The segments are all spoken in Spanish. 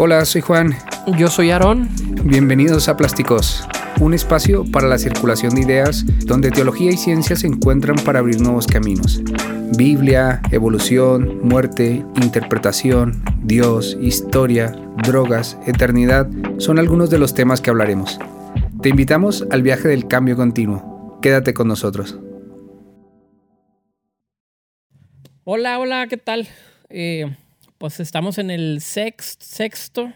Hola, soy Juan. Yo soy Aarón. Bienvenidos a Plásticos, un espacio para la circulación de ideas donde teología y ciencia se encuentran para abrir nuevos caminos. Biblia, evolución, muerte, interpretación, Dios, historia, drogas, eternidad son algunos de los temas que hablaremos. Te invitamos al viaje del cambio continuo. Quédate con nosotros. Hola, hola, ¿qué tal? Eh, pues estamos en el sexto, sexto,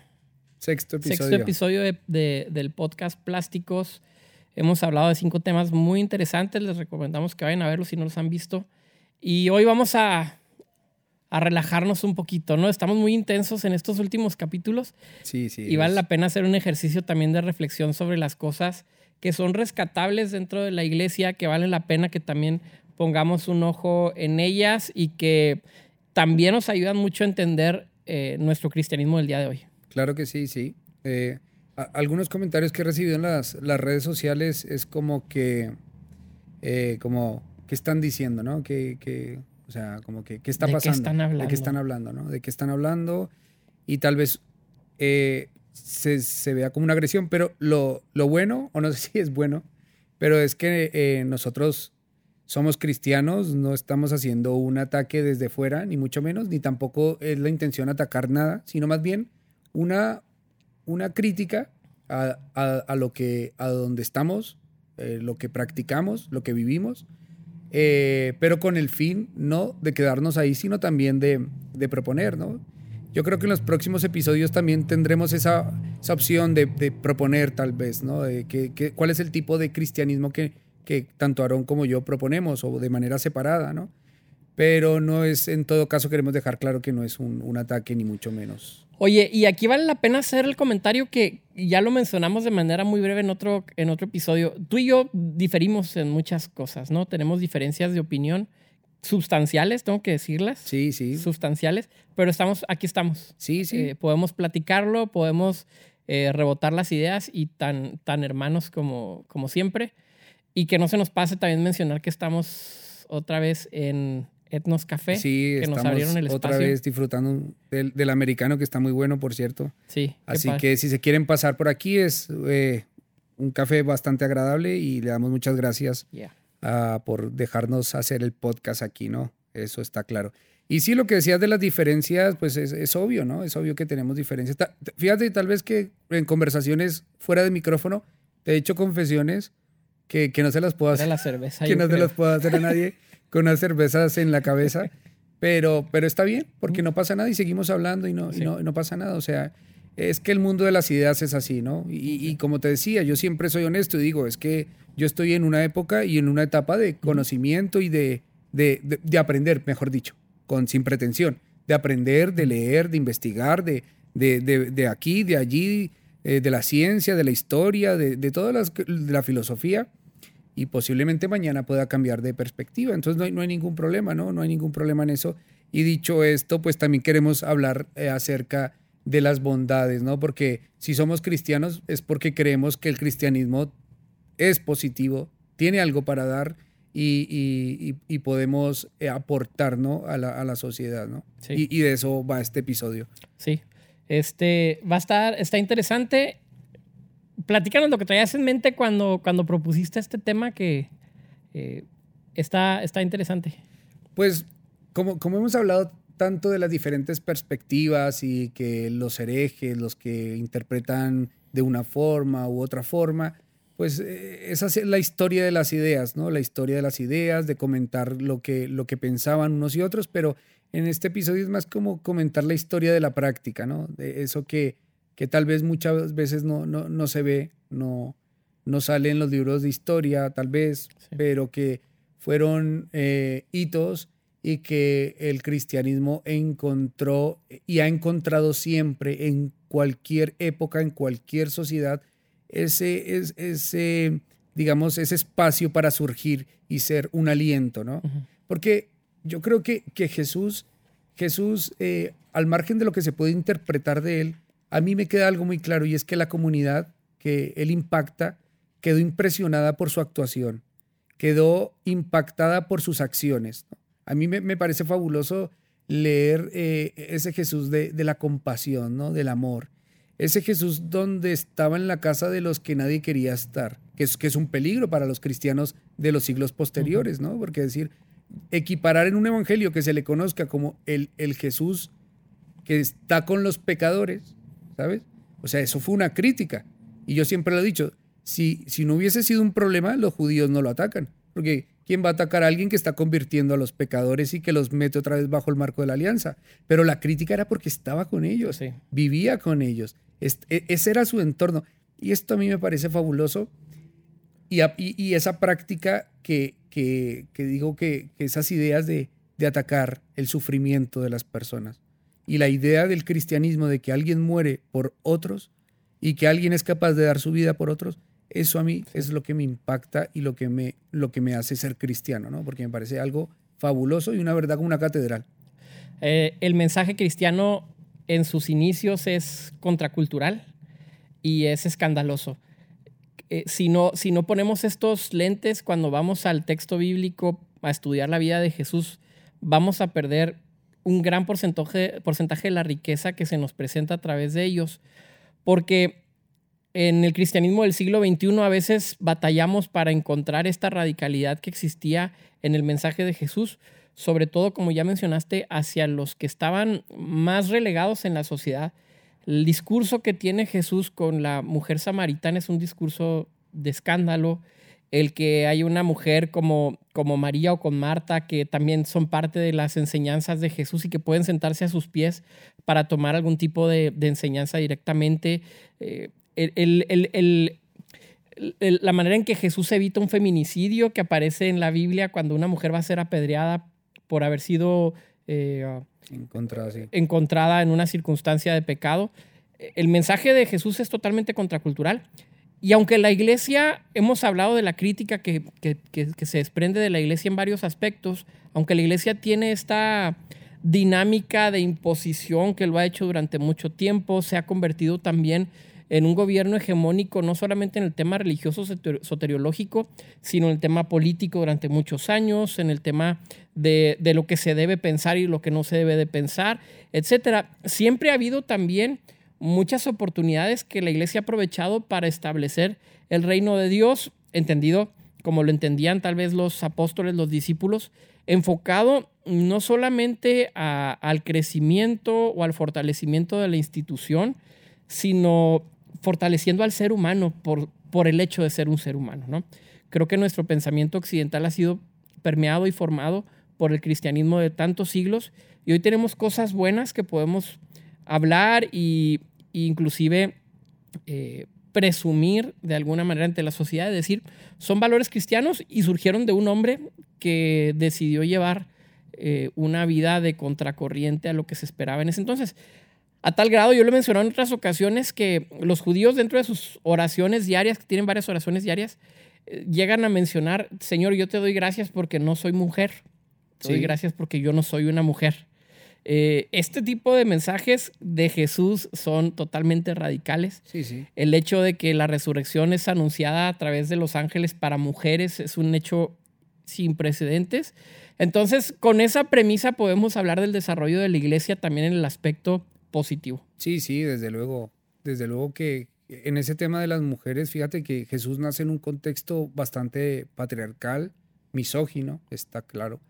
sexto episodio, del podcast Plásticos. Hemos hablado de cinco temas muy interesantes. Les recomendamos que vayan a verlos si no los han visto. Y hoy vamos a, a relajarnos un poquito, ¿no? Estamos muy intensos en estos últimos capítulos. Sí, sí. Y vale la pena hacer un ejercicio también de reflexión sobre las cosas que son rescatables dentro de la iglesia, que valen la pena que también pongamos un ojo en ellas y que también nos ayudan mucho a entender eh, nuestro cristianismo del día de hoy. Claro que sí, sí. Eh, algunos comentarios que he recibido en las, las redes sociales es como que, eh, como, ¿qué están diciendo, no? Que, que o sea, como que, ¿qué está pasando? Qué están hablando? De qué están hablando, ¿no? De qué están hablando y tal vez se, se, vea como una agresión, pero lo, lo, bueno, o no sé si es bueno, pero es que nosotros somos cristianos, no estamos haciendo un ataque desde fuera, ni mucho menos, ni tampoco es la intención atacar nada, sino más bien una, una crítica a, a, lo que, a donde estamos, eh, lo que practicamos, lo que vivimos, eh, pero con el fin no de quedarnos ahí, sino también de, de proponer, ¿no? Yo creo que en los próximos episodios también tendremos esa, esa opción de, de, proponer tal vez, ¿no? De que, cuál es el tipo de cristianismo que, que tanto Aarón como yo proponemos o de manera separada, ¿no? Pero no es, en todo caso queremos dejar claro que no es un, ataque ni mucho menos. Oye, y aquí vale la pena hacer el comentario que ya lo mencionamos de manera muy breve en otro, en otro episodio. Tú y yo diferimos en muchas cosas, ¿no? Tenemos diferencias de opinión sustanciales, tengo que decirlas. Sí, sí. Sustanciales, pero estamos, aquí estamos. Sí, sí. Eh, podemos platicarlo, podemos eh, rebotar las ideas y tan, tan hermanos como, como siempre. Y que no se nos pase también mencionar que estamos otra vez en Etnos Café. Sí, que nos abrieron el espacio. otra vez disfrutando del, americano que está muy bueno, por cierto. Sí. Así que si se quieren pasar por aquí es eh, un café bastante agradable y le damos muchas gracias por dejarnos hacer el podcast aquí, ¿no? Eso está claro. Y sí, lo que decías de las diferencias, pues es, es obvio, ¿no? Es obvio que tenemos diferencias. Fíjate, tal vez que en conversaciones fuera de micrófono te he hecho confesiones que, no se las puedo hacer. La cerveza, que no se las puedo hacer a nadie con unas cervezas en la cabeza. Pero, pero está bien, porque no pasa nada y seguimos hablando y no, no, pasa nada. O sea, es que el mundo de las ideas es así, ¿no? Y, como te decía, yo siempre soy honesto y digo, es que yo estoy en una época y en una etapa de conocimiento y de, de, aprender, mejor dicho, con sin pretensión, de aprender, de leer, de investigar, de, de, aquí, de allí, eh, de la ciencia, de la historia, de, de toda de la filosofía y posiblemente mañana pueda cambiar de perspectiva. Entonces no hay, no hay ningún problema, ¿no? No hay ningún problema en eso. Y dicho esto, pues también queremos hablar eh, acerca de las bondades, ¿no? Porque si somos cristianos es porque creemos que el cristianismo es positivo, tiene algo para dar y, y, podemos eh, aportar, ¿no? A la, a la sociedad, ¿no? Sí. Y, de eso va este episodio. Sí. Este va a estar, está interesante platícanos lo que traías en mente cuando, cuando propusiste este tema que eh, está, está interesante. Pues como, como hemos hablado tanto de las diferentes perspectivas y que los herejes, los que interpretan de una forma u otra forma, pues eh, esa es la historia de las ideas, ¿no? La historia de las ideas, de comentar lo que, lo que pensaban unos y otros, pero en este episodio es más como comentar la historia de la práctica, ¿no? De eso que, que tal vez muchas veces no, no, no se ve, no, no sale en los libros de historia, tal vez, pero que fueron eh, hitos y que el cristianismo encontró y ha encontrado siempre en cualquier época, en cualquier sociedad, ese, ese digamos, ese espacio para surgir y ser un aliento, ¿no? Porque yo creo que, que Jesús, Jesús eh, al margen de lo que se puede interpretar de él, a mí me queda algo muy claro y es que la comunidad que él impacta quedó impresionada por su actuación, quedó impactada por sus acciones. A mí me, parece fabuloso leer eh, ese Jesús de, la compasión, ¿no? Del amor. Ese Jesús donde estaba en la casa de los que nadie quería estar, que es, que es un peligro para los cristianos de los siglos posteriores, ¿no? Porque decir, equiparar en un evangelio que se le conozca como el, el Jesús que está con los pecadores, ¿sabes? O sea, eso fue una crítica. Y yo siempre lo he dicho, si, si no hubiese sido un problema, los judíos no lo atacan. Porque ¿quién va a atacar a alguien que está convirtiendo a los pecadores y que los mete otra vez bajo el marco de la alianza? Pero la crítica era porque estaba con ellos, vivía con ellos. E, ese era su entorno. Y esto a mí me parece fabuloso. Y, y, esa práctica que, que, digo que, esas ideas de, de atacar el sufrimiento de las personas y la idea del cristianismo de que alguien muere por otros y que alguien es capaz de dar su vida por otros, eso a mí es lo que me impacta y lo que me, lo que me hace ser cristiano, ¿no? Porque me parece algo fabuloso y una verdad como una catedral. Eh, el mensaje cristiano en sus inicios es contracultural y es escandaloso. Eh, si, no, si no ponemos estos lentes cuando vamos al texto bíblico a estudiar la vida de Jesús, vamos a perder un gran porcentaje, porcentaje de la riqueza que se nos presenta a través de ellos. Porque en el cristianismo del siglo XXI a veces batallamos para encontrar esta radicalidad que existía en el mensaje de Jesús, sobre todo, como ya mencionaste, hacia los que estaban más relegados en la sociedad. El discurso que tiene Jesús con la mujer samaritana es un discurso de escándalo, el que hay una mujer como, como María o con Marta, que también son parte de las enseñanzas de Jesús y que pueden sentarse a sus pies para tomar algún tipo de, enseñanza directamente. Eh, la manera en que Jesús evita un feminicidio que aparece en la Biblia cuando una mujer va a ser apedreada por haber sido eh, encontrada, encontrada en una circunstancia de pecado. El mensaje de Jesús es totalmente contracultural y aunque la iglesia, hemos hablado de la crítica que, se desprende de la iglesia en varios aspectos, aunque la iglesia tiene esta dinámica de imposición que lo ha hecho durante mucho tiempo, se ha convertido también en un gobierno hegemónico, no solamente en el tema religioso soteriológico, sino en el tema político durante muchos años, en el tema de, de lo que se debe pensar y lo que no se debe de pensar, etc. Siempre ha habido también muchas oportunidades que la iglesia ha aprovechado para establecer el reino de Dios, entendido como lo entendían tal vez los apóstoles, los discípulos, enfocado no solamente al crecimiento o al fortalecimiento de la institución, sino fortaleciendo al ser humano por, por el hecho de ser un ser humano. ¿no? Creo que nuestro pensamiento occidental ha sido permeado y formado por el cristianismo de tantos siglos y hoy tenemos cosas buenas que podemos hablar y inclusive eh, presumir de alguna manera ante la sociedad, es decir, son valores cristianos y surgieron de un hombre que decidió llevar eh, una vida de contracorriente a lo que se esperaba en ese entonces. A tal grado, yo lo he mencionado en otras ocasiones, que los judíos dentro de sus oraciones diarias, que tienen varias oraciones diarias, eh, llegan a mencionar, Señor, yo te doy gracias porque no soy mujer. Te doy gracias porque yo no soy una mujer. Eh, este tipo de mensajes de Jesús son totalmente radicales. Sí, sí. El hecho de que la resurrección es anunciada a través de los ángeles para mujeres es un hecho sin precedentes. Entonces, con esa premisa podemos hablar del desarrollo de la iglesia también en el aspecto positivo. Sí, sí, desde luego. Desde luego que en ese tema de las mujeres, fíjate que Jesús nace en un contexto bastante patriarcal, misógino, está claro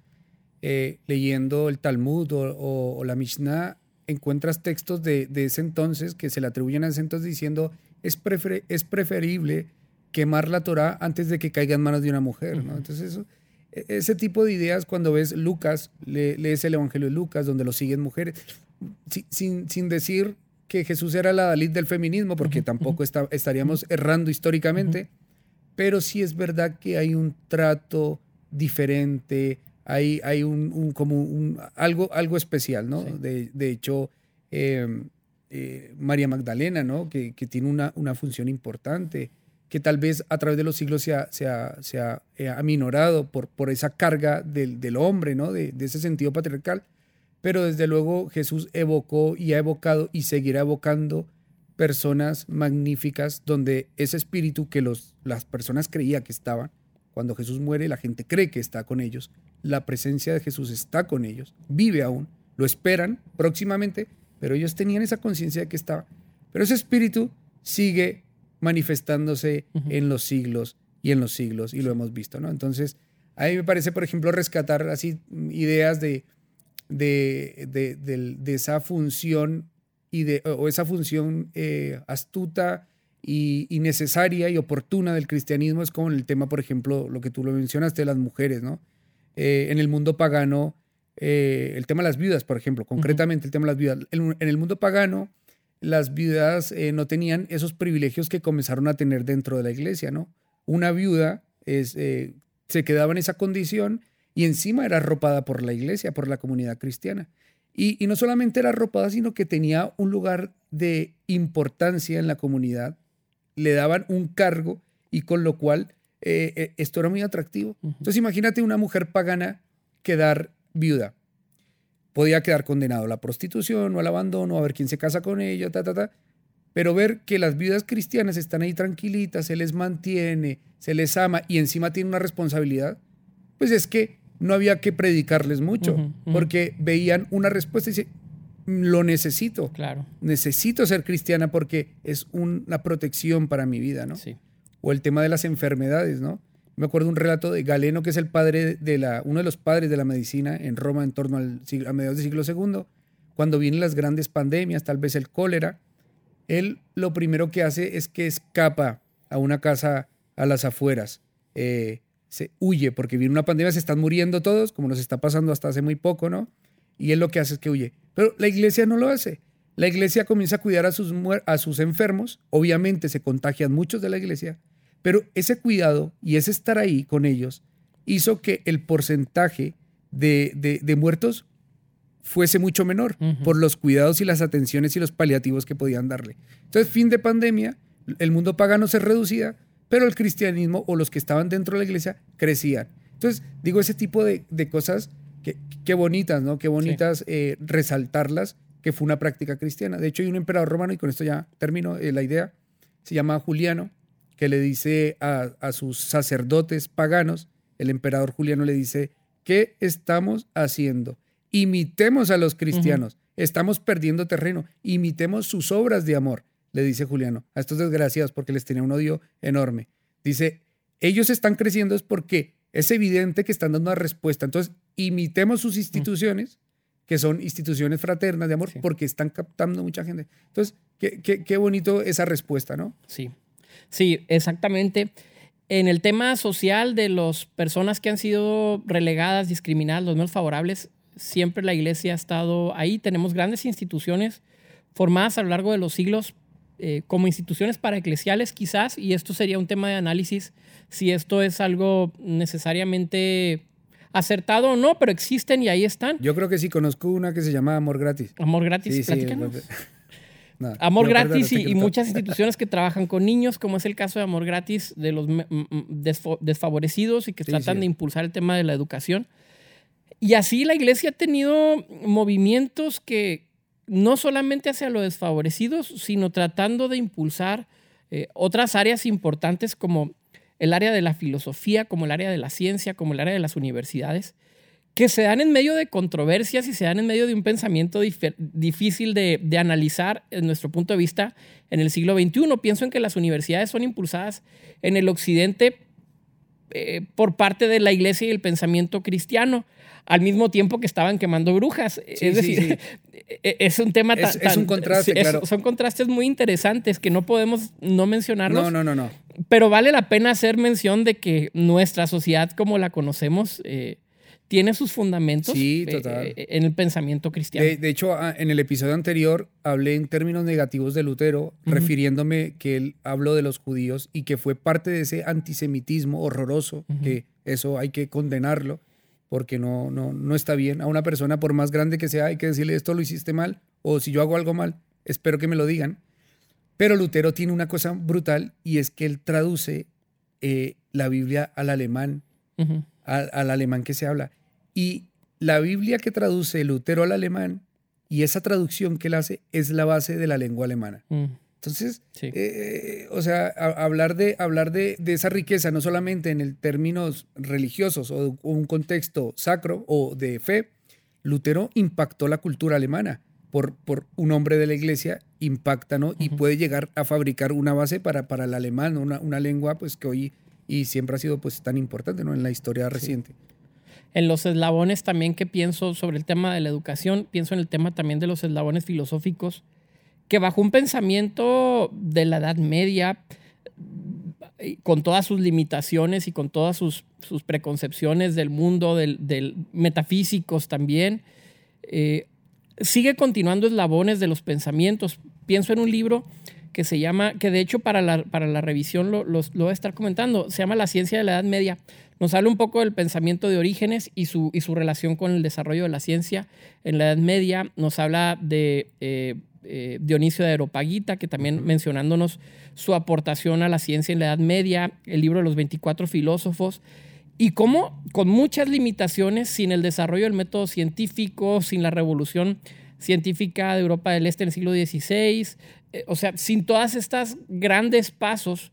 eh, leyendo el Talmud o, la Mishnah, encuentras textos de, ese entonces que se le atribuyen a ese entonces diciendo es, es preferible quemar la Torah antes de que caiga en manos de una mujer. Entonces, eso, e, ese tipo de ideas, cuando ves Lucas, lees el Evangelio de Lucas, donde lo siguen mujeres, sin, sin decir que Jesús era la Dalit del feminismo, porque tampoco estaríamos errando históricamente, pero sí es verdad que hay un trato diferente, hay, hay un, como un, algo, algo especial, ¿no? De, hecho, em, eh, María Magdalena, ¿no? Que, tiene una, una, función importante, que tal vez a través de los siglos se ha, se ha, eh, aminorado por, por esa carga del, del hombre, ¿no? De, ese sentido patriarcal. Pero desde luego Jesús evocó y ha evocado y seguirá evocando personas magníficas donde ese espíritu que los, las personas creían que estaban, cuando Jesús muere, la gente cree que está con ellos. La presencia de Jesús está con ellos, vive aún, lo esperan próximamente, pero ellos tenían esa conciencia de que estaba. Pero ese espíritu sigue manifestándose en los siglos y en los siglos, y lo hemos visto, ¿no? Entonces, a mí me parece, por ejemplo, rescatar así ideas de, de, esa función y de, o esa función eh, astuta y, necesaria y oportuna del cristianismo es como en el tema, por ejemplo, lo que tú lo mencionaste, de las mujeres, ¿no? Eh, en el mundo pagano, eh, el tema de las viudas, por ejemplo, concretamente el tema de las viudas. En, el mundo pagano, las viudas no tenían esos privilegios que comenzaron a tener dentro de la iglesia, ¿no? Una viuda es, se quedaba en esa condición y encima era arropada por la iglesia, por la comunidad cristiana. Y, no solamente era arropada, sino que tenía un lugar de importancia en la comunidad, le daban un cargo y con lo cual eh, eh, esto era muy atractivo. Entonces imagínate una mujer pagana quedar viuda. Podía quedar condenado a la prostitución o al abandono, a ver quién se casa con ella, ta, ta, ta. Pero ver que las viudas cristianas están ahí tranquilitas, se les mantiene, se les ama y encima tienen una responsabilidad, pues es que no había que predicarles mucho, porque veían una respuesta y lo necesito. Claro. Necesito ser cristiana porque es una protección para mi vida, ¿no? Sí. O el tema de las enfermedades, ¿no? Me acuerdo un relato de Galeno, que es el padre de la, uno de los padres de la medicina en Roma en torno al siglo, a mediados del siglo II, cuando vienen las grandes pandemias, tal vez el cólera, él lo primero que hace es que escapa a una casa a las afueras. Eh, se huye porque viene una pandemia, se están muriendo todos, como nos está pasando hasta hace muy poco, ¿no? Y él lo que hace es que huye. Pero la iglesia no lo hace. La iglesia comienza a cuidar a sus, a sus enfermos, obviamente se contagian muchos de la iglesia, pero ese cuidado y ese estar ahí con ellos hizo que el porcentaje de, de, muertos fuese mucho menor por los cuidados y las atenciones y los paliativos que podían darle. Entonces, fin de pandemia, el mundo pagano se reducía, pero el cristianismo o los que estaban dentro de la iglesia crecían. Entonces, digo, ese tipo de, cosas, qué bonitas, ¿no? Qué bonitas eh, resaltarlas, que fue una práctica cristiana. De hecho, hay un emperador romano, y con esto ya termino eh, la idea, se llama Juliano, que le dice a, a sus sacerdotes paganos, el emperador Juliano le dice, ¿qué estamos haciendo? Imitemos a los cristianos, estamos perdiendo terreno, imitemos sus obras de amor le dice Juliano, a estos desgraciados porque les tenía un odio enorme. Dice, ellos están creciendo es porque es evidente que están dando una respuesta. Entonces, imitemos sus instituciones, que son instituciones fraternas de amor, porque están captando mucha gente. Entonces, qué, qué, bonito esa respuesta, ¿no? Sí, sí, exactamente. En el tema social de las personas que han sido relegadas, discriminadas, los menos favorables, siempre la iglesia ha estado ahí. Tenemos grandes instituciones formadas a lo largo de los siglos eh, como instituciones para eclesiales quizás, y esto sería un tema de análisis, si esto es algo necesariamente acertado o no, pero existen y ahí están. Yo creo que sí, conozco una que se llama Amor Gratis. Amor Gratis, sí, Amor Gratis y, muchas instituciones que trabajan con niños, como es el caso de Amor Gratis de los desfavorecidos y que tratan de impulsar el tema de la educación. Y así la iglesia ha tenido movimientos que, no solamente hacia los desfavorecidos, sino tratando de impulsar eh, otras áreas importantes como el área de la filosofía, como el área de la ciencia, como el área de las universidades, que se dan en medio de controversias y se dan en medio de un pensamiento difícil de, analizar en nuestro punto de vista en el siglo XXI. Pienso en que las universidades son impulsadas en el occidente eh, por parte de la iglesia y el pensamiento cristiano al mismo tiempo que estaban quemando brujas. es decir, e-, es un tema tan... Es, un contraste, claro. Son contrastes muy interesantes que no podemos no mencionarlos. No, no, no, no. Pero vale la pena hacer mención de que nuestra sociedad como la conocemos eh, tiene sus fundamentos eh, eh, en el pensamiento cristiano. De, hecho, ah, en el episodio anterior hablé en términos negativos de Lutero, refiriéndome que él habló de los judíos y que fue parte de ese antisemitismo horroroso, que eso hay que condenarlo porque no, no, no está bien. A una persona, por más grande que sea, hay que decirle esto lo hiciste mal, o si yo hago algo mal, espero que me lo digan. Pero Lutero tiene una cosa brutal y es que él traduce eh, la Biblia al alemán, al, alemán que se habla. Y la Biblia que traduce Lutero al alemán y esa traducción que él hace es la base de la lengua alemana. Mm. Entonces, eh, o sea, hablar, de, hablar de, esa riqueza, no solamente en el términos religiosos o, un contexto sacro o de fe, Lutero impactó la cultura alemana. Por, por un hombre de la iglesia impacta, ¿no? Y puede llegar a fabricar una base para, para el alemán, una, una lengua pues que hoy y siempre ha sido pues tan importante, ¿no? En la historia reciente. En los eslabones también que pienso sobre el tema de la educación, pienso en el tema también de los eslabones filosóficos, que bajo un pensamiento de la Edad Media, con todas sus limitaciones y con todas sus, preconcepciones del mundo, del, metafísicos también, eh, sigue continuando eslabones de los pensamientos. Pienso en un libro que se llama, que de hecho para la, para la revisión lo, lo, voy a estar comentando, se llama La ciencia de la Edad Media. Nos habla un poco del pensamiento de Orígenes y su, y su relación con el desarrollo de la ciencia en la Edad Media. Nos habla de eh, eh, Dionisio de Aeropagita, que también mencionándonos su aportación a la ciencia en la Edad Media, el libro de los 24 filósofos, y cómo con muchas limitaciones, sin el desarrollo del método científico, sin la revolución científica de Europa del Este en el siglo XVI, eh, o sea, sin todas estas grandes pasos,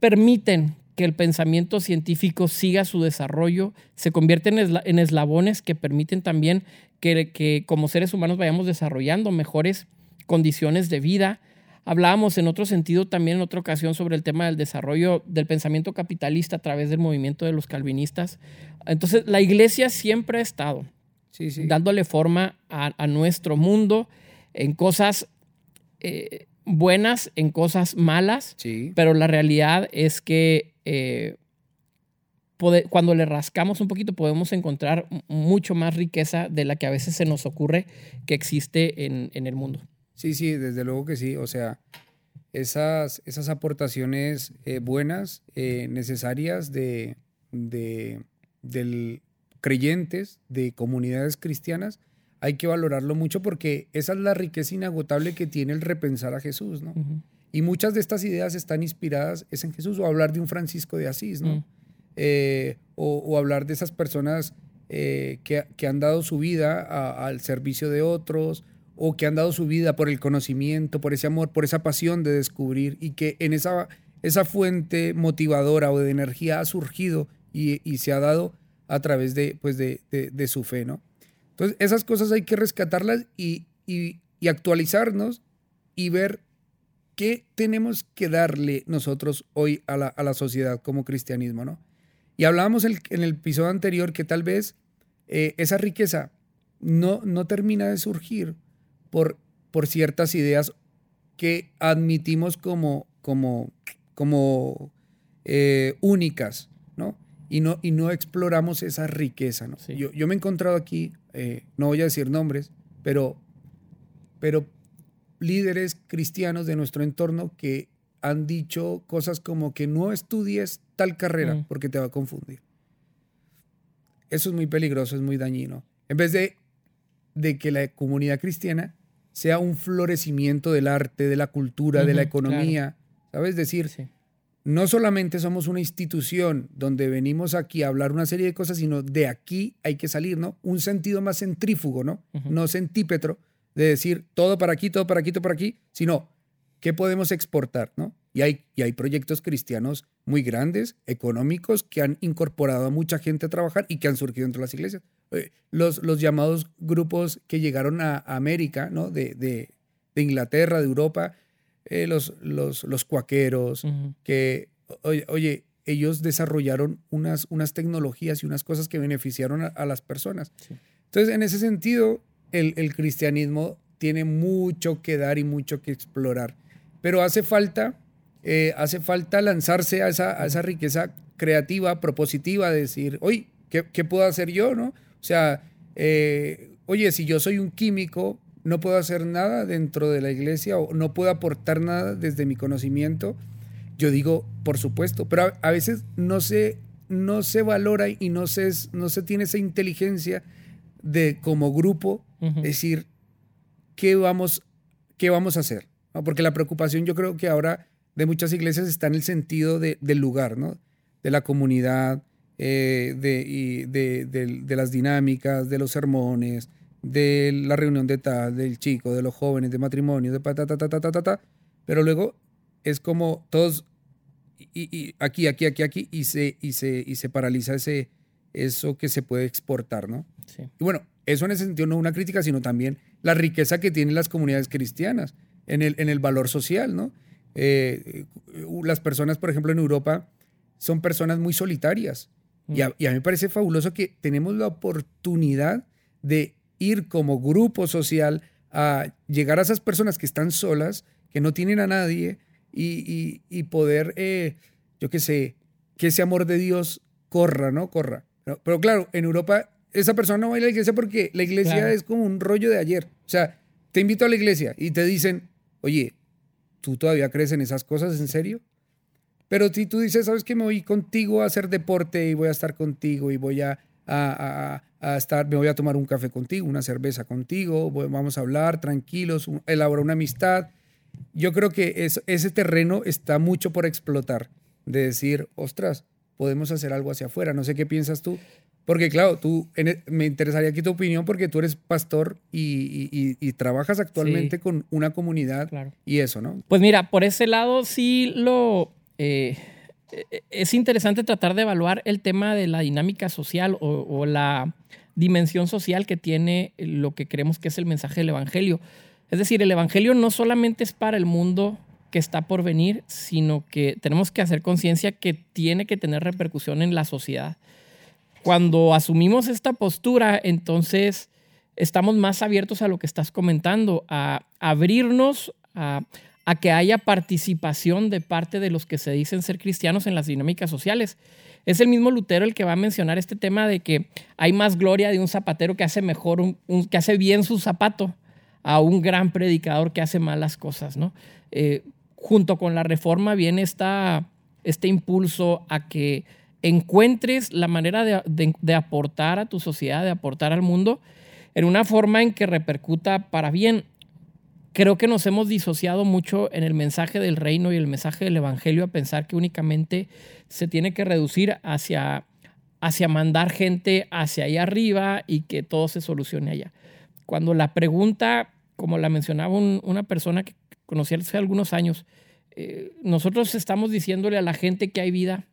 permiten que el pensamiento científico siga su desarrollo, se convierten en, eslabones que permiten también que, como seres humanos vayamos desarrollando mejores condiciones de vida. Hablábamos en otro sentido también en otra ocasión sobre el tema del desarrollo del pensamiento capitalista a través del movimiento de los calvinistas. Entonces, la iglesia siempre ha estado dándole forma a, nuestro mundo en cosas eh, buenas, en cosas malas, pero la realidad es que eh, cuando le rascamos un poquito podemos encontrar mucho más riqueza de la que a veces se nos ocurre que existe en, el mundo. Sí, sí, desde luego que sí. O sea, esas, esas aportaciones eh, buenas, eh, necesarias de, de del creyentes, de comunidades cristianas, hay que valorarlo mucho porque esa es la riqueza inagotable que tiene el repensar a Jesús, ¿no? Y muchas de estas ideas están inspiradas es en Jesús, o hablar de un Francisco de Asís, ¿no? Mm. Eh, o, hablar de esas personas eh, que, han dado su vida al servicio de otros, o que han dado su vida por el conocimiento, por ese amor, por esa pasión de descubrir, y que en esa, esa fuente motivadora o de energía ha surgido y, se ha dado a través de, pues de, de, su fe, ¿no? Entonces, esas cosas hay que rescatarlas y, y, y actualizarnos y ver ¿qué tenemos que darle nosotros hoy a la, sociedad como cristianismo? ¿no? Y hablábamos en el episodio anterior que tal vez eh, esa riqueza no, no termina de surgir por, por ciertas ideas que admitimos como, como, como eh, únicas, ¿no? Y, ¿no? y no exploramos esa riqueza, ¿no? Yo, yo, me he encontrado aquí, eh, no voy a decir nombres, pero, pero líderes cristianos de nuestro entorno que han dicho cosas como que no estudies tal carrera mm. porque te va a confundir. Eso es muy peligroso, es muy dañino. En vez de, de que la comunidad cristiana sea un florecimiento del arte, de la cultura, de la economía, ¿sabes? Decir, no solamente somos una institución donde venimos aquí a hablar una serie de cosas, sino de aquí hay que salir, ¿no? Un sentido más centrífugo, ¿no? No centípetro, de decir todo para aquí, todo para aquí, todo para aquí, sino qué podemos exportar, ¿no? Y hay, y hay proyectos cristianos muy grandes, económicos, que han incorporado a mucha gente a trabajar y que han surgido entre las iglesias. Eh, los, los llamados grupos que llegaron a, América, ¿no? De, de, Inglaterra, de Europa, eh, los, los, los cuaqueros, que, oye, ellos desarrollaron unas, unas tecnologías y unas cosas que beneficiaron a, las personas. Entonces, en ese sentido, el, cristianismo tiene mucho que dar y mucho que explorar. Pero hace falta, eh, hace falta lanzarse a esa, a esa, riqueza creativa, propositiva, de decir, oye, ¿qué, puedo hacer yo? ¿no? O sea, eh, oye, si yo soy un químico, no puedo hacer nada dentro de la iglesia o no puedo aportar nada desde mi conocimiento. Yo digo, por supuesto, pero a, veces no se, no se valora y no se, no se tiene esa inteligencia de como grupo decir qué vamos, qué vamos a hacer. Porque la preocupación yo creo que ahora de muchas iglesias está en el sentido de, del lugar, ¿no? de la comunidad, eh, de, y de, de, las dinámicas, de los sermones, de la reunión de tal, del chico, de los jóvenes, de matrimonio, de ta, ta, ta, ta, ta, ta, pero luego es como todos y, y, aquí, aquí, aquí, aquí, y se, y se, y se paraliza ese, eso que se puede exportar, ¿no? Sí. Y bueno, eso en ese sentido no una crítica, sino también la riqueza que tienen las comunidades cristianas en el, en el valor social, ¿no? Eh, las personas, por ejemplo, en Europa son personas muy solitarias. Y, a, y, a, mí me parece fabuloso que tenemos la oportunidad de ir como grupo social a llegar a esas personas que están solas, que no tienen a nadie, y, y, poder, eh, yo qué sé, que ese amor de Dios corra, ¿no? Corra. Pero, claro, en Europa esa persona no va a ir a la iglesia porque la iglesia es como un rollo de ayer. O sea, te invito a la iglesia y te dicen, oye, ¿tú todavía crees en esas cosas en serio? Pero si tú dices, ¿sabes que Me voy contigo a hacer deporte y voy a estar contigo y voy a, a, a, estar, me voy a tomar un café contigo, una cerveza contigo, vamos a hablar tranquilos, elaborar una amistad. Yo creo que ese terreno está mucho por explotar, de decir, ostras, podemos hacer algo hacia afuera. No sé qué piensas tú. Porque claro, tú, e, me interesaría aquí tu opinión porque tú eres pastor y, trabajas actualmente con una comunidad y eso, ¿no? Pues mira, por ese lado sí lo... Eh, es interesante tratar de evaluar el tema de la dinámica social o, la dimensión social que tiene lo que creemos que es el mensaje del Evangelio. Es decir, el Evangelio no solamente es para el mundo que está por venir, sino que tenemos que hacer conciencia que tiene que tener repercusión en la sociedad. Cuando asumimos esta postura, entonces estamos más abiertos a lo que estás comentando, a abrirnos a, que haya participación de parte de los que se dicen ser cristianos en las dinámicas sociales. Es el mismo Lutero el que va a mencionar este tema de que hay más gloria de un zapatero que hace mejor, que hace bien su zapato, a un gran predicador que hace malas cosas, ¿no? Eh, junto con la reforma viene esta, este impulso a que encuentres la manera de, aportar a tu sociedad, de aportar al mundo, en una forma en que repercuta para bien. Creo que nos hemos disociado mucho en el mensaje del reino y el mensaje del evangelio a pensar que únicamente se tiene que reducir hacia, hacia mandar gente hacia allá arriba y que todo se solucione allá. Cuando la pregunta, como la mencionaba una persona que conocí hace algunos años, eh, nosotros estamos diciéndole a la gente que hay vida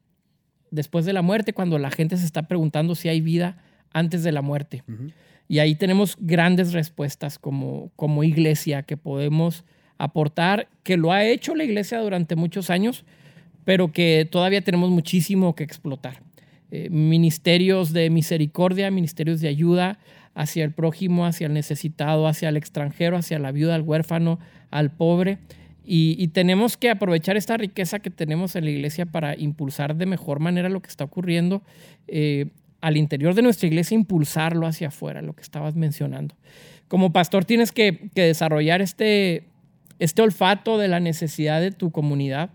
después de la muerte, cuando la gente se está preguntando si hay vida antes de la muerte. Y ahí tenemos grandes respuestas como, como iglesia que podemos aportar, que lo ha hecho la iglesia durante muchos años, pero que todavía tenemos muchísimo que explotar. Eh, ministerios de misericordia, ministerios de ayuda hacia el prójimo, hacia el necesitado, hacia el extranjero, hacia la viuda, al huérfano, al pobre. Y, tenemos que aprovechar esta riqueza que tenemos en la iglesia para impulsar de mejor manera lo que está ocurriendo eh, al interior de nuestra iglesia, impulsarlo hacia afuera, lo que estabas mencionando. Como pastor tienes que, desarrollar este, este olfato de la necesidad de tu comunidad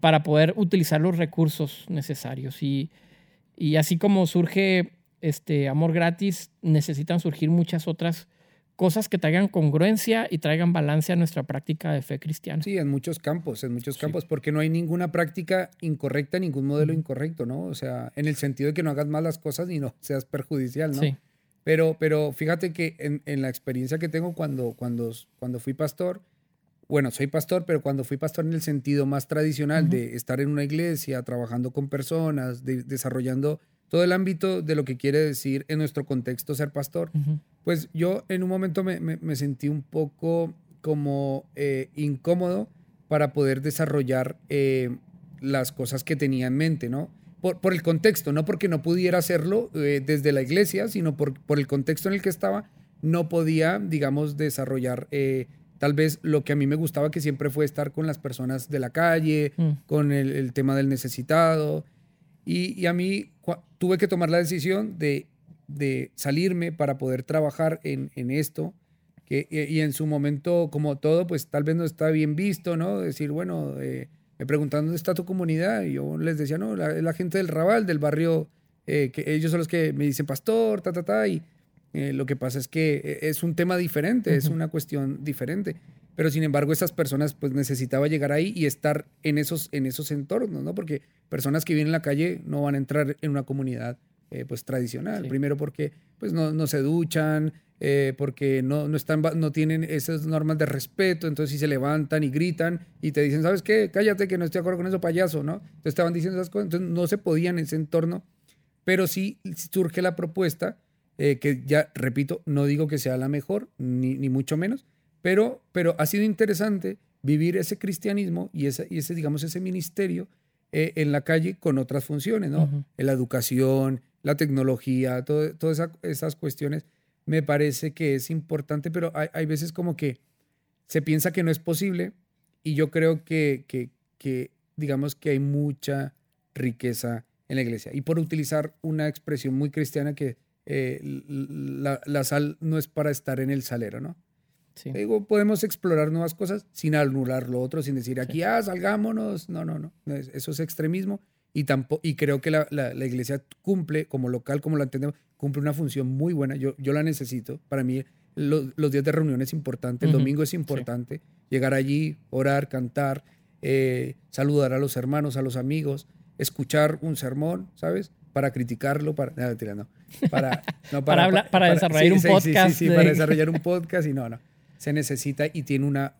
para poder utilizar los recursos necesarios. Y, y así como surge este amor gratis, necesitan surgir muchas otras cosas que traigan congruencia y traigan balance a nuestra práctica de fe cristiana. Sí, en muchos campos, en muchos campos, porque no hay ninguna práctica incorrecta, ningún modelo incorrecto, ¿no? O sea, en el sentido de que no hagas mal las cosas y no seas perjudicial, ¿no? Sí. Pero, pero fíjate que en, en, la experiencia que tengo cuando, cuando, cuando fui pastor, bueno, soy pastor, pero cuando fui pastor en el sentido más tradicional de estar en una iglesia, trabajando con personas, desarrollando todo el ámbito de lo que quiere decir en nuestro contexto ser pastor, pues yo en un momento me, sentí un poco como eh, incómodo para poder desarrollar eh, las cosas que tenía en mente, ¿no? Por, por el contexto, no porque no pudiera hacerlo eh, desde la iglesia, sino por, por, el contexto en el que estaba, no podía, digamos, desarrollar tal vez lo que a mí me gustaba, que siempre fue estar con las personas de la calle, mm. con el, el, tema del necesitado. Y, a mí tuve que tomar la decisión de, de salirme para poder trabajar en, en esto. Y en su momento, como todo, pues tal vez no está bien visto, ¿no? Decir, bueno, eh, me preguntan dónde está tu comunidad. Y yo les decía, no, la, la gente del Raval, del barrio, eh, que ellos son los que me dicen pastor, ta, ta, ta. Eh, lo que pasa es que es un tema diferente, es una cuestión diferente. Pero sin embargo, esas personas pues necesitaba llegar ahí y estar en esos, en esos entornos, ¿no? Porque personas que viven en la calle no van a entrar en una comunidad eh, pues tradicional. Primero porque pues no, no se duchan, eh, porque no, no, están, no tienen esas normas de respeto, entonces si se levantan y gritan y te dicen, ¿sabes qué? Cállate que no estoy de acuerdo con eso, payaso, ¿no? Entonces estaban diciendo esas cosas, entonces no se podían en ese entorno, pero sí surge la propuesta eh, que ya, repito, no digo que sea la mejor, ni, ni mucho menos, pero, pero ha sido interesante vivir ese cristianismo y ese, y ese digamos, ese ministerio eh, en la calle con otras funciones, ¿no? La educación, la tecnología, todas esas cuestiones, me parece que es importante, pero hay, hay, veces como que se piensa que no es posible y yo creo que, que, que digamos que hay mucha riqueza en la iglesia. Y por utilizar una expresión muy cristiana que eh, la, la, sal no es para estar en el salero, ¿no? Sí. Digo, podemos explorar nuevas cosas sin anular lo otro, sin decir aquí, ah, salgámonos. No, no, no. Eso es extremismo. Y, tampoco, y creo que la, la, iglesia cumple, como local, como la entendemos, cumple una función muy buena. Yo, yo la necesito. Para mí, los días de reunión es importante, el domingo es importante. Llegar allí, orar, cantar, eh, saludar a los hermanos, a los amigos, escuchar un sermón, ¿sabes? Para criticarlo, para. No, no. Para, no, para, para, para, desarrollar un podcast. Sí, sí, para desarrollar un podcast y no, no. Se necesita y tiene una.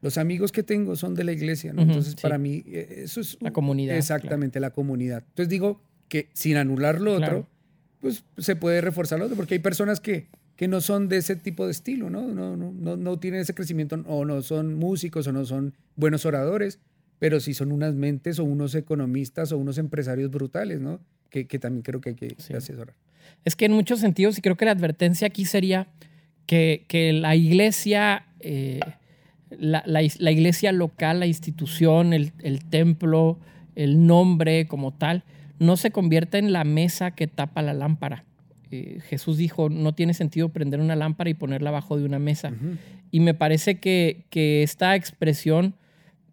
Los amigos que tengo son de la iglesia, ¿no? Entonces, para mí, eh, eso es. La comunidad. Exactamente, la comunidad. Entonces, digo que sin anular lo otro, pues se puede reforzar lo otro, porque hay personas que, que no son de ese tipo de estilo, ¿no? No, no, no, no tienen ese crecimiento, o no son músicos, o no son buenos oradores, pero sí son unas mentes, o unos economistas, o unos empresarios brutales, ¿no? Que, que también creo que hay que asesorar. Es que en muchos sentidos, y creo que la advertencia aquí sería que, que la iglesia, eh, la, la, iglesia local, la institución, el, el, templo, el nombre como tal, no se convierta en la mesa que tapa la lámpara. Eh, Jesús dijo, no tiene sentido prender una lámpara y ponerla abajo de una mesa. Y me parece que, que esta expresión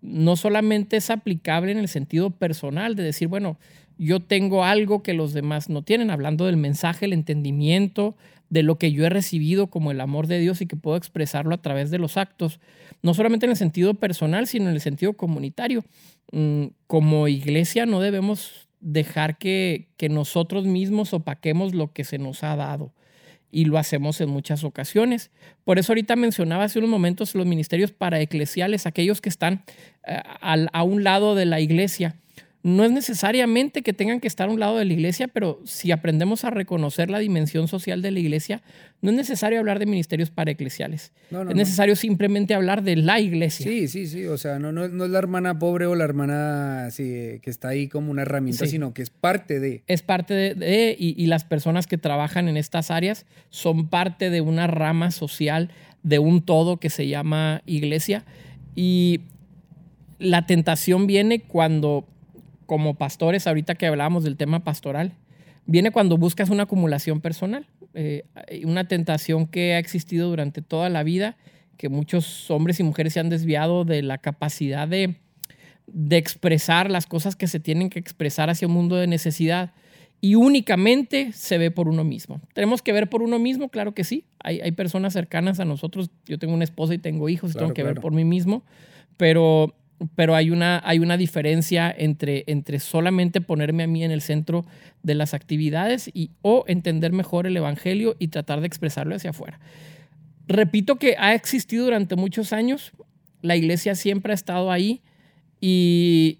no solamente es aplicable en el sentido personal, de decir, bueno, yo tengo algo que los demás no tienen, hablando del mensaje, el entendimiento, de lo que yo he recibido como el amor de Dios y que puedo expresarlo a través de los actos, no solamente en el sentido personal, sino en el sentido comunitario. Mm, como iglesia no debemos dejar que, que nosotros mismos opaquemos lo que se nos ha dado y lo hacemos en muchas ocasiones. Por eso ahorita mencionaba hace unos momentos los ministerios paraeclesiales, aquellos que están eh, a un lado de la iglesia no es necesariamente que tengan que estar a un lado de la iglesia, pero si aprendemos a reconocer la dimensión social de la iglesia, no es necesario hablar de ministerios paraeclesiales. es necesario simplemente hablar de la iglesia. Sí, sí, sí. O sea, no, no, es la hermana pobre o la hermana que está ahí como una herramienta, sino que es parte de. Es parte de, y, y las personas que trabajan en estas áreas son parte de una rama social, de un todo que se llama iglesia. Y la tentación viene cuando como pastores, ahorita que hablábamos del tema pastoral, viene cuando buscas una acumulación personal, eh, una tentación que ha existido durante toda la vida, que muchos hombres y mujeres se han desviado de la capacidad de, de expresar las cosas que se tienen que expresar hacia un mundo de necesidad y únicamente se ve por uno mismo. ¿Tenemos que ver por uno mismo? Claro que sí. Hay, hay personas cercanas a nosotros. Yo tengo una esposa y tengo hijos y tengo que ver por mí mismo. Pero pero hay una, hay una diferencia entre, entre solamente ponerme a mí en el centro de las actividades y o entender mejor el Evangelio y tratar de expresarlo hacia afuera. Repito que ha existido durante muchos años, la iglesia siempre ha estado ahí y,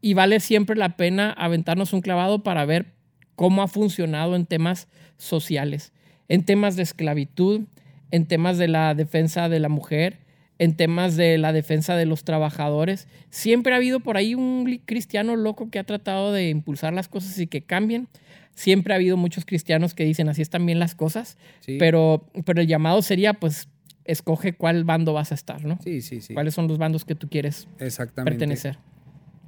y vale siempre la pena aventarnos un clavado para ver cómo ha funcionado en temas sociales, en temas de esclavitud, en temas de la defensa de la mujer, en temas de la defensa de los trabajadores. Siempre ha habido por ahí un cristiano loco que ha tratado de impulsar las cosas y que cambien. Siempre ha habido muchos cristianos que dicen así están bien las cosas, pero, pero el llamado sería pues escoge cuál bando vas a estar, ¿no? Sí, sí, sí. ¿Cuáles son los bandos que tú quieres pertenecer?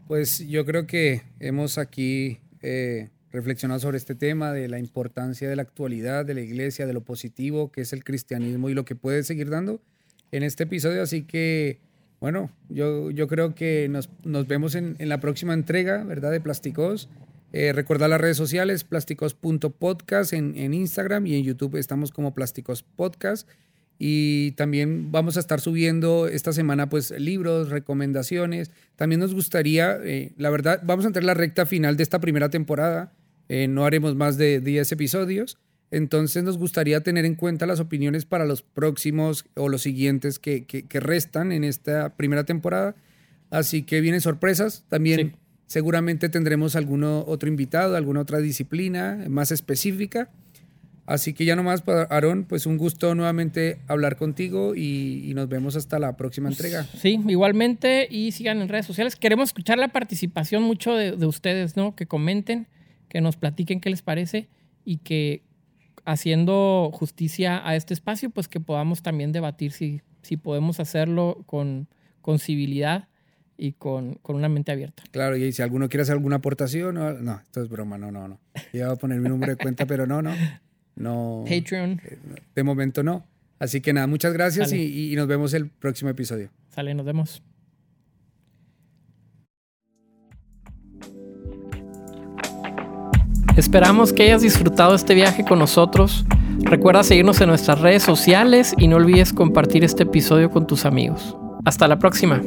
Pues yo creo que hemos aquí eh, reflexionado sobre este tema de la importancia de la actualidad, de la iglesia, de lo positivo que es el cristianismo y lo que puede seguir dando en este episodio. Así que, bueno, yo, yo creo que nos, nos vemos en, en, la próxima entrega, ¿verdad? De Plásticos. Eh, las redes sociales, plásticos.podcast en, en Instagram y en YouTube estamos como Plásticos Podcast. Y también vamos a estar subiendo esta semana pues libros, recomendaciones. También nos gustaría, eh, la verdad, vamos a entrar en la recta final de esta primera temporada. Eh, no haremos más de 10 episodios. Entonces nos gustaría tener en cuenta las opiniones para los próximos o los siguientes que, que, restan en esta primera temporada. Así que vienen sorpresas. También seguramente tendremos alguno otro invitado, alguna otra disciplina más específica. Así que ya nomás, pues, Aarón, pues un gusto nuevamente hablar contigo y, nos vemos hasta la próxima entrega. Sí, igualmente y sigan en redes sociales. Queremos escuchar la participación mucho de, ustedes, ¿no? Que comenten, que nos platiquen qué les parece y que haciendo justicia a este espacio, pues que podamos también debatir si, si podemos hacerlo con, con civilidad y con, con, una mente abierta. Claro, y si alguno quiere hacer alguna aportación, no, no esto es broma, no, no, no. Iba a poner mi número de cuenta, pero no, no. No. Patreon. Eh, de momento no. Así que nada, muchas gracias y, y nos vemos el próximo episodio. Sale, nos vemos. Esperamos que hayas disfrutado este viaje con nosotros. Recuerda seguirnos en nuestras redes sociales y no olvides compartir este episodio con tus amigos. Hasta la próxima.